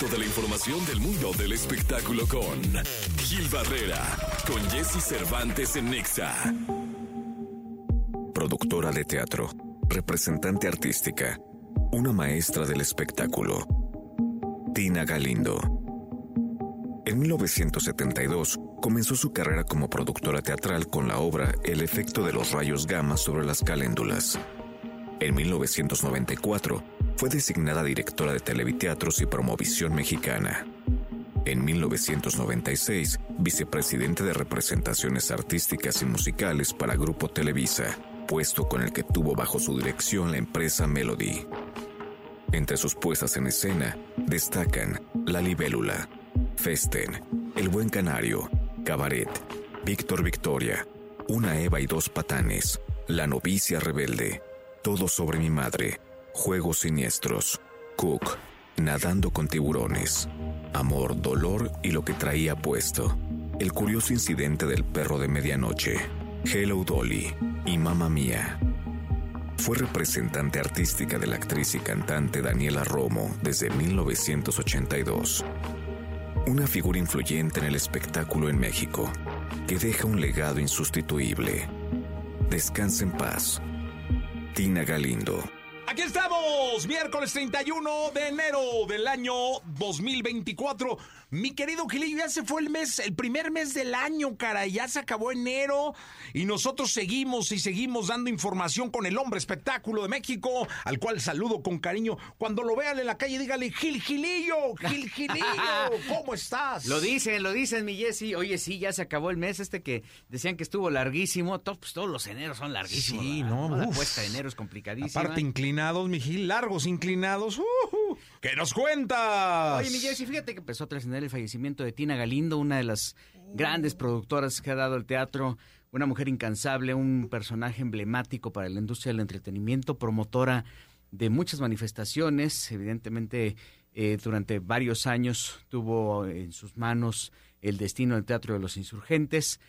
Toda la información del mundo del espectáculo con Gil Barrera, con Jesse Cervantes en Nexa. Productora de teatro, representante artística, una maestra del espectáculo. Tina Galindo. En 1972 comenzó su carrera como productora teatral con la obra El efecto de los rayos gamma sobre las caléndulas. En 1994 fue designada directora de Televiteatros y Promovisión Mexicana. En 1996, vicepresidente de representaciones artísticas y musicales para Grupo Televisa, puesto con el que tuvo bajo su dirección la empresa Melody. Entre sus puestas en escena destacan La Libélula, Festen, El Buen Canario, Cabaret, Víctor Victoria, Una Eva y dos patanes, La novicia rebelde, Todo sobre mi madre, Juegos Siniestros, Cook, Nadando con tiburones, Amor, Dolor y lo que traía puesto, El curioso incidente del perro de medianoche, Hello Dolly y Mamma Mía. Fue representante artística de la actriz y cantante Daniela Romo desde 1982. Una figura influyente en el espectáculo en México, que deja un legado insustituible. Descansa en paz. Tina Galindo. Aquí estamos, miércoles 31 de enero del año 2024. Mi querido Gilillo, ya se fue el mes, el primer mes del año, cara, ya se acabó enero y nosotros seguimos y seguimos dando información con el hombre espectáculo de México, al cual saludo con cariño. Cuando lo vean en la calle, dígale, Gil Gilillo, Gil Gilillo, ¿cómo estás? Lo dicen, lo dicen, mi Jessy. Oye, sí, ya se acabó el mes este que decían que estuvo larguísimo. Todos, pues, todos los eneros son larguísimos. Sí, ¿verdad? no, La puesta de enero es complicadísima. Aparte inclinados, mi Gil, largos inclinados. ujú. ¿Qué nos cuentas? Oye, mi Jessy, fíjate que empezó a trascender el fallecimiento de Tina Galindo, una de las grandes productoras que ha dado el teatro, una mujer incansable, un personaje emblemático para la industria del entretenimiento, promotora de muchas manifestaciones, evidentemente eh, durante varios años tuvo en sus manos el destino del Teatro de los Insurgentes.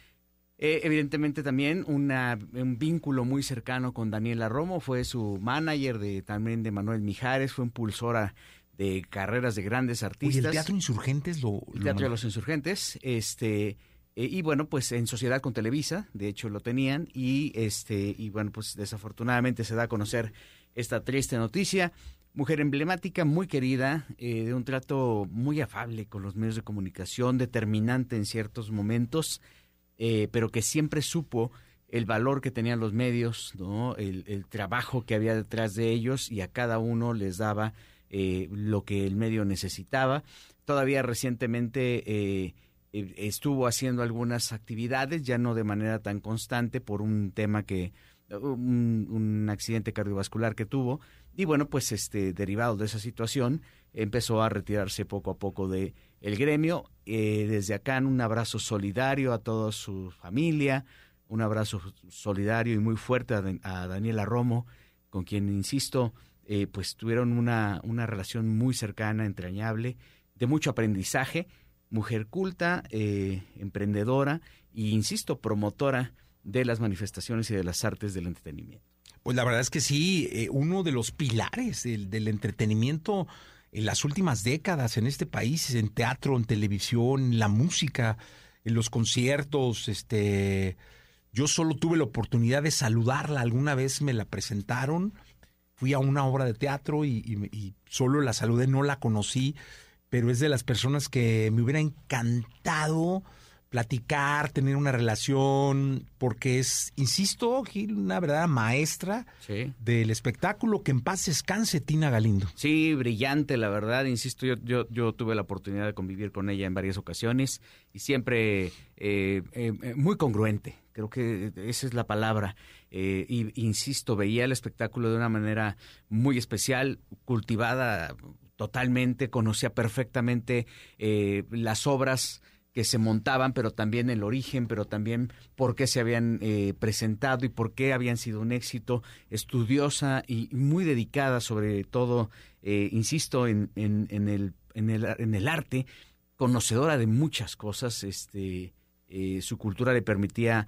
Eh, evidentemente también una, un vínculo muy cercano con Daniela Romo, fue su manager de, también de Manuel Mijares, fue impulsora de carreras de grandes artistas. el Teatro Insurgentes lo... El Teatro de los Insurgentes, este, eh, y bueno, pues en sociedad con Televisa, de hecho lo tenían, y este, y bueno, pues desafortunadamente se da a conocer esta triste noticia. Mujer emblemática, muy querida, eh, de un trato muy afable con los medios de comunicación, determinante en ciertos momentos, eh, pero que siempre supo el valor que tenían los medios, ¿no? el, trabajo que había detrás de ellos y a cada uno les daba eh, lo que el medio necesitaba. Todavía recientemente eh, eh, estuvo haciendo algunas actividades, ya no de manera tan constante por un tema que un, accidente cardiovascular que tuvo y bueno pues este derivado de esa situación empezó a retirarse poco a poco de el gremio Eh, desde acá un abrazo solidario a toda su familia un abrazo solidario y muy fuerte a Daniela Romo con quien insisto eh, pues tuvieron una, una relación muy cercana entrañable de mucho aprendizaje mujer culta eh, emprendedora e insisto promotora de las manifestaciones y de las artes del entretenimiento. Pues la verdad es que sí, eh, uno de los pilares del, entretenimiento en las últimas décadas en este país, en teatro, en televisión, en la música, en los conciertos, este, yo solo tuve la oportunidad de saludarla, alguna vez me la presentaron, fui a una obra de teatro y, y- y solo la saludé, no la conocí, pero es de las personas que me hubiera encantado platicar, tener una relación, porque es, insisto, Gil, una verdadera maestra sí del espectáculo. Que en paz descanse, Tina Galindo. Sí, brillante, la verdad. Insisto, yo, yo, yo tuve la oportunidad de convivir con ella en varias ocasiones y siempre eh, eh, eh, muy congruente. Creo que esa es la palabra. Eh, y insisto, veía el espectáculo de una manera muy especial, cultivada totalmente, conocía perfectamente las obras que se montaban, pero también el origen, pero también por qué se habían eh, presentado y por qué habían sido un éxito, estudiosa y muy dedicada sobre todo, eh, insisto, en, en, en, el, en, el, arte, conocedora de muchas cosas, este, eh, su cultura le permitía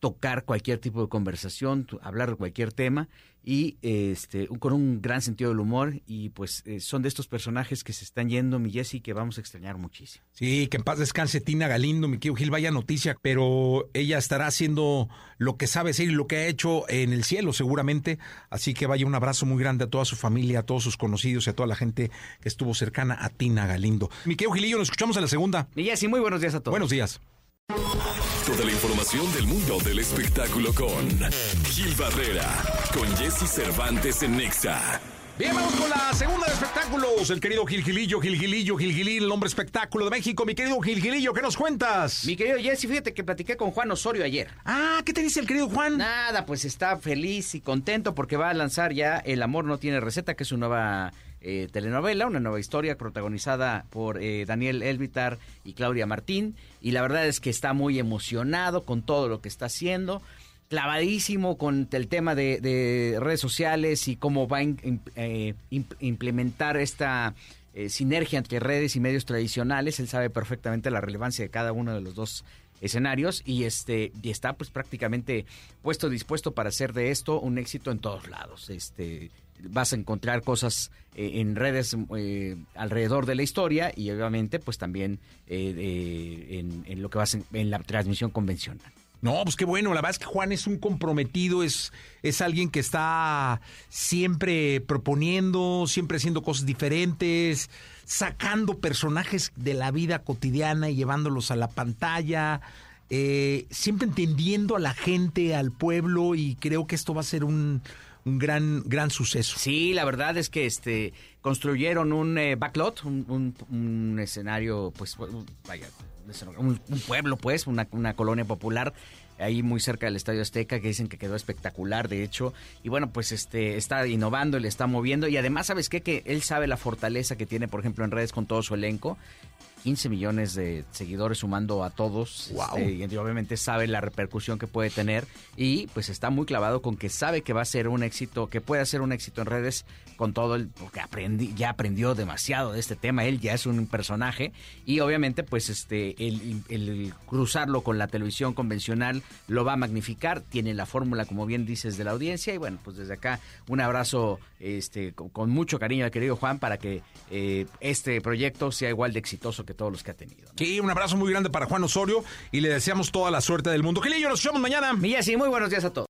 tocar cualquier tipo de conversación, hablar de cualquier tema y este con un gran sentido del humor y pues eh, son de estos personajes que se están yendo, mi Jessy, que vamos a extrañar muchísimo. Sí, que en paz descanse Tina Galindo, mi querido Gil, vaya noticia, pero ella estará haciendo lo que sabe hacer y lo que ha hecho en el cielo seguramente, así que vaya un abrazo muy grande a toda su familia, a todos sus conocidos y a toda la gente que estuvo cercana a Tina Galindo. Mi querido Gilillo, nos escuchamos en la segunda. Mi Jessy, muy buenos días a todos. Buenos días. Toda la información del mundo del espectáculo con Gil Barrera, con Jesse Cervantes en Nexa. Bien, vamos con la segunda de espectáculos. El querido Gil Gilillo, Gil Gilillo, Gil Gilil, el hombre espectáculo de México. Mi querido Gil Gilillo, ¿qué nos cuentas? Mi querido Jesse, fíjate que platiqué con Juan Osorio ayer. Ah, ¿qué te dice el querido Juan? Nada, pues está feliz y contento porque va a lanzar ya El amor no tiene receta, que es su nueva eh, telenovela, una nueva historia protagonizada por eh, Daniel Elvitar y Claudia Martín. Y la verdad es que está muy emocionado con todo lo que está haciendo. Clavadísimo con el tema de, redes sociales y cómo va a eh, implementar esta sinergia entre redes y medios tradicionales. Él sabe perfectamente la relevancia de cada uno de los dos escenarios y este y está pues prácticamente puesto dispuesto para hacer de esto un éxito en todos lados este vas a encontrar cosas eh, en redes eh, alrededor de la historia y obviamente pues también eh, en, lo que vas en, en, la transmisión convencional. No, pues qué bueno, la verdad es que Juan es un comprometido, es, es alguien que está siempre proponiendo, siempre haciendo cosas diferentes, sacando personajes de la vida cotidiana y llevándolos a la pantalla, siempre entendiendo a la gente, al pueblo y creo que esto va a ser un, un gran, gran suceso. Sí, la verdad es que este construyeron un eh, backlot, un, escenario, pues, vaya, un, pueblo, pues, una, una colonia popular ahí muy cerca del Estadio Azteca que dicen que quedó espectacular de hecho. Y bueno pues este está innovando le está moviendo. Y además sabes qué que él sabe la fortaleza que tiene por ejemplo en redes con todo su elenco 15 millones de seguidores sumando a todos. Este, y obviamente sabe la repercusión que puede tener y pues está muy clavado con que sabe que va a ser un éxito, que puede ser un éxito en redes con todo el, porque aprendí, ya aprendió demasiado de este tema, él ya es un personaje y obviamente pues este, el, cruzarlo con la televisión convencional lo va a magnificar, tiene la fórmula como bien dices de la audiencia y bueno pues desde acá un abrazo este, con, mucho cariño al querido Juan para que eh, este proyecto sea igual de exitoso que todos los que ha tenido. Sí, un abrazo muy grande para Juan Osorio y le deseamos toda la suerte del mundo. Gilillo, nos vemos mañana. Milla, sí, muy buenos días a todos.